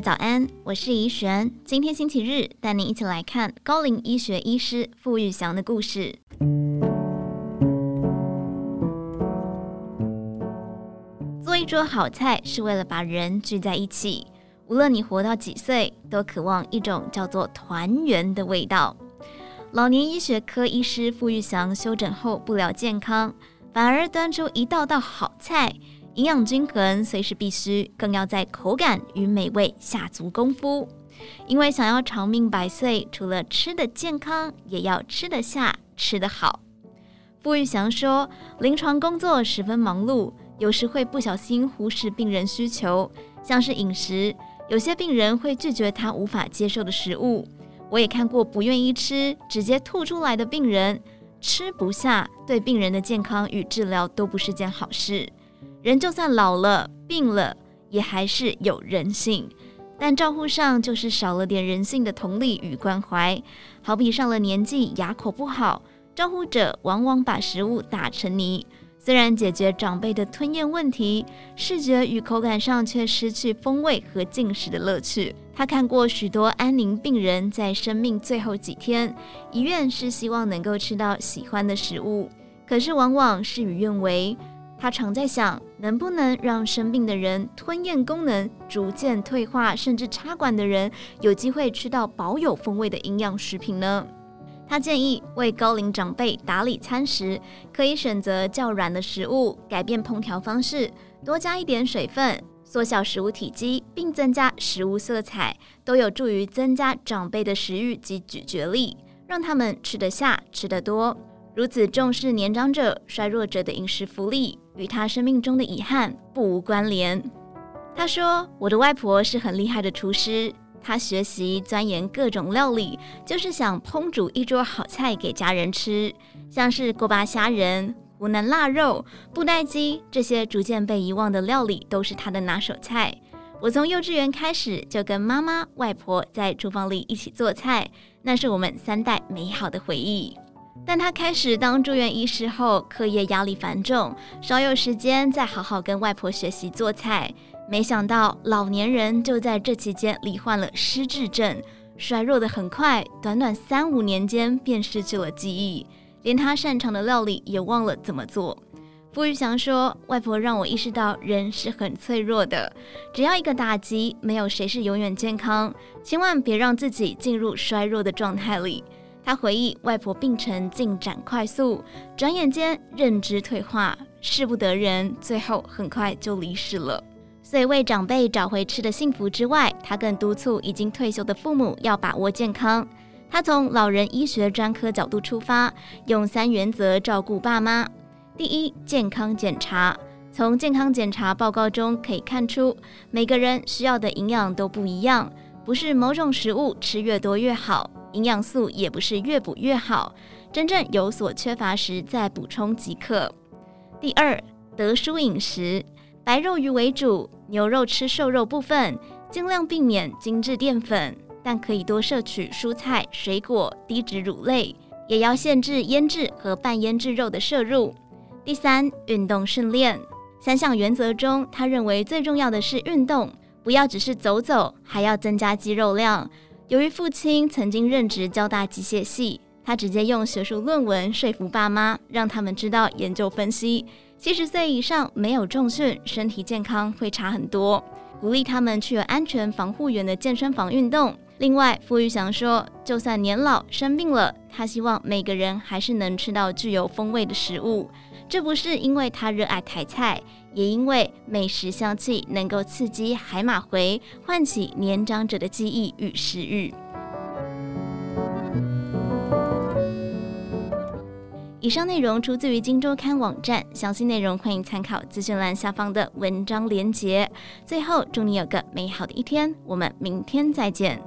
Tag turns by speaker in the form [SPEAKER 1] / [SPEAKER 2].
[SPEAKER 1] 早安，我是怡璇。今天星期日，带您一起来看高龄医学医师傅玉祥的故事。做一桌好菜是为了把人聚在一起，无论你活到几岁，都渴望一种叫做团圆的味道。老年医学科医师傅玉祥休诊后不聊健康，反而端出一道道好菜。营养均衡虽是必须，更要在口感与美味下足功夫。因为想要长命百岁，除了吃得健康，也要吃得下、吃得好。傅玉祥说，临床工作十分忙碌，有时会不小心忽视病人需求，像是饮食，有些病人会拒绝他无法接受的食物。我也看过不愿意吃，直接吐出来的病人，吃不下，对病人的健康与治疗都不是件好事。人就算老了、病了，也还是有人性，但照护上就是少了点人性的同理与关怀。好比上了年纪，牙口不好，照护者往往把食物打成泥。虽然解决长辈的吞咽问题，视觉与口感上却失去风味和进食的乐趣。他看过许多安宁病人在生命最后几天，遗愿是希望能够吃到喜欢的食物，可是往往事与愿违。他常在想，能不能让生病的人吞咽功能逐渐退化，甚至插管的人有机会吃到保有风味的营养食品呢？他建议为高龄长辈打理餐食，可以选择较软的食物，改变烹调方式，多加一点水分，缩小食物体积，并增加食物色彩，都有助于增加长辈的食欲及咀嚼力，让他们吃得下、吃得多。如此重视年长者、衰弱者的饮食福利，与他生命中的遗憾不无关联。他说：“我的外婆是很厉害的厨师，她学习钻研各种料理，就是想烹煮一桌好菜给家人吃，像是锅巴虾仁、湖南腊肉、布袋鸡这些逐渐被遗忘的料理，都是她的拿手菜。我从幼稚园开始就跟妈妈、外婆在厨房里一起做菜，那是我们三代美好的回忆。”但他开始当住院医师后，课业压力繁重，少有时间再好好跟外婆学习做菜。没想到老年人就在这期间罹患了失智症，衰弱得很快，短短三五年间便失去了记忆，连他擅长的料理也忘了怎么做。傅玉祥说：“外婆让我意识到人是很脆弱的，只要一个打击，没有谁是永远健康，千万别让自己进入衰弱的状态里。”他回忆，外婆病程进展快速，转眼间认知退化，事不得人，最后很快就离世了。所以为长辈找回吃的幸福之外，他更督促已经退休的父母要把握健康。他从老人医学专科角度出发，用三原则照顾爸妈：第一，健康检查。从健康检查报告中可以看出，每个人需要的营养都不一样，不是某种食物吃越多越好。营养素也不是越补越好，真正有所缺乏时再补充即可。第二，得蔬饮食，白肉鱼为主，牛肉吃瘦肉部分，尽量避免精致淀粉，但可以多摄取蔬菜、水果、低脂乳类，也要限制腌制和半腌制肉的摄入。第三，运动训练，三项原则中，他认为最重要的是运动，不要只是走走，还要增加肌肉量。由于父亲曾经任职交大机械系，他直接用学术论文说服爸妈，让他们知道研究分析，七十岁以上没有重训，身体健康会差很多，鼓励他们去有安全防护员的健身房运动。另外，傅玉祥说，就算年老生病了，他希望每个人还是能吃到具有风味的食物。这不是因为他热爱台菜，也因为美食香气能够刺激海马回，唤起年长者的记忆与食欲。以上内容出自于《金周刊》网站，详细内容欢迎参考资讯栏下方的文章连结。最后，祝你有个美好的一天，我们明天再见。